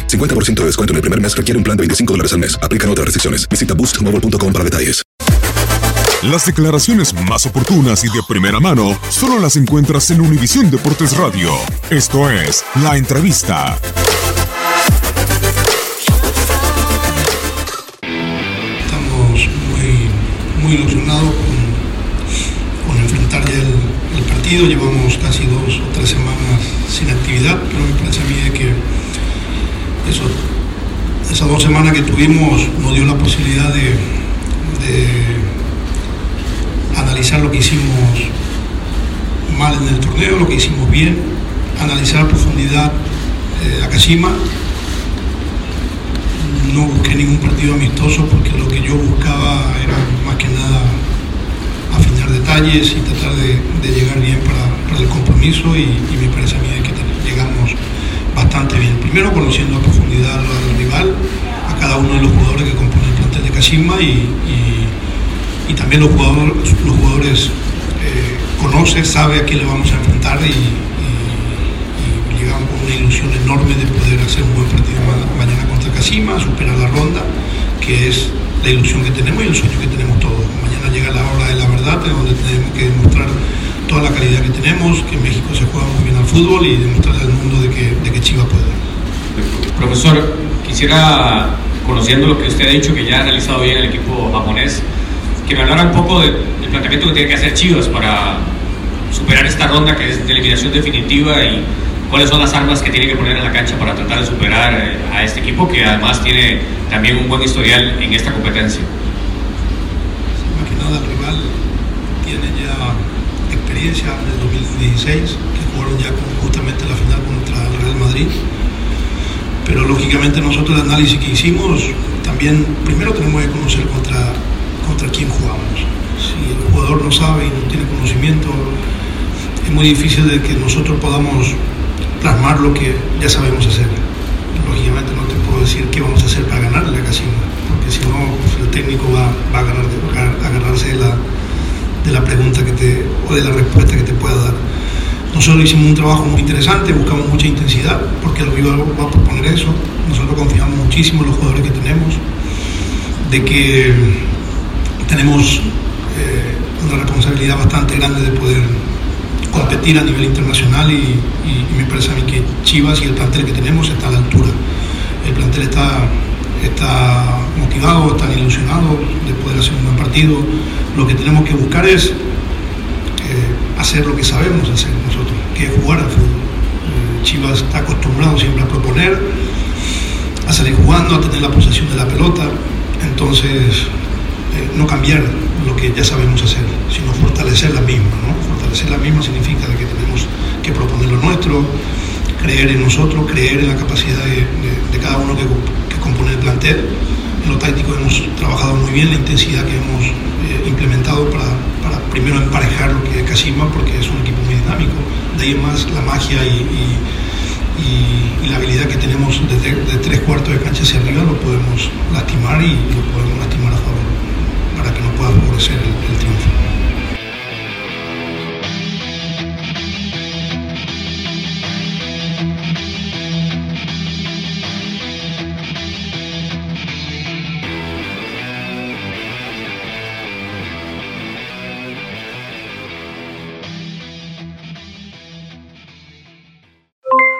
50% de descuento en el primer mes requiere un plan de 25 dólares al mes. Aplican otras restricciones. Visita boostmobile.com para detalles. Las declaraciones más oportunas y de primera mano solo las encuentras en Univisión Deportes Radio. Esto es La Entrevista. Estamos muy, muy ilusionados con, con enfrentar ya el, el partido. Llevamos casi dos o tres semanas sin actividad, pero me parece a mí de que esas dos semanas que tuvimos nos dio la posibilidad de, analizar lo que hicimos mal en el torneo, lo que hicimos bien, analizar a profundidad eh, a Kashima. No busqué ningún partido amistoso porque lo que yo buscaba era más que nada afinar detalles y tratar de, llegar bien para, el compromiso y, y, me parece a mí que bien. Primero conociendo a profundidad al rival, a cada uno de los jugadores que componen el plantel de Kashima y, y, también los jugadores, los jugadores eh, conoce, sabe a quién le vamos a enfrentar y, llegamos con una ilusión enorme de poder hacer un buen partido mañana contra Kashima, superar la ronda, que es la ilusión que tenemos y el sueño que tenemos todos. Mañana llega la hora de la verdad, donde tenemos que demostrar toda la calidad que tenemos, que en México se juega muy bien al fútbol y demostrarle al mundo de que, de que Chivas puede. Profesor, quisiera, conociendo lo que usted ha dicho, que ya ha analizado bien el equipo japonés, que me hablara un poco de, del planteamiento que tiene que hacer Chivas para superar esta ronda que es de eliminación definitiva y cuáles son las armas que tiene que poner en la cancha para tratar de superar eh, a este equipo que además tiene también un buen historial en esta competencia. Más que nada el rival tiene ya experiencia del 2016, que jugaron ya con, justamente la final contra el Real Madrid. Pero lógicamente nosotros el análisis que hicimos, también primero tenemos que conocer contra, contra quién jugamos. Si el jugador no sabe y no tiene conocimiento, es muy difícil de que nosotros podamos plasmar lo que ya sabemos hacer. Lógicamente no te puedo decir qué vamos a hacer para ganarle a Casino, porque si no, el técnico va, va a, ganar, a agarrarse de la, de la pregunta que te, o de la respuesta que te pueda dar. Nosotros hicimos un trabajo muy interesante, buscamos mucha intensidad, porque el rival va a proponer eso. Nosotros confiamos muchísimo en los jugadores que tenemos, de que tenemos eh, una responsabilidad bastante grande de poder competir a nivel internacional y, y, y, me parece a mí que Chivas y el plantel que tenemos está a la altura. El plantel está, está motivado, está ilusionado de poder hacer un buen partido. Lo que tenemos que buscar es eh, hacer lo que sabemos hacer nosotros, que es jugar al fútbol. Eh, Chivas está acostumbrado siempre a proponer, a salir jugando, a tener la posesión de la pelota. Entonces, eh, no cambiar lo que ya sabemos hacer, sino fortalecer la misma. Fortalecer la misma significa que tenemos que proponer lo nuestro, creer en nosotros, creer en la capacidad de, cada uno que, compone el plantel. En lo táctico hemos trabajado muy bien la intensidad que hemos eh, implementado para, primero emparejar lo que es Casima, porque es un equipo muy dinámico. De ahí más la magia y, la habilidad que tenemos desde de tres cuartos de cancha hacia arriba lo podemos lastimar y lo podemos lastimar a favor para que no pueda favorecer el triunfo.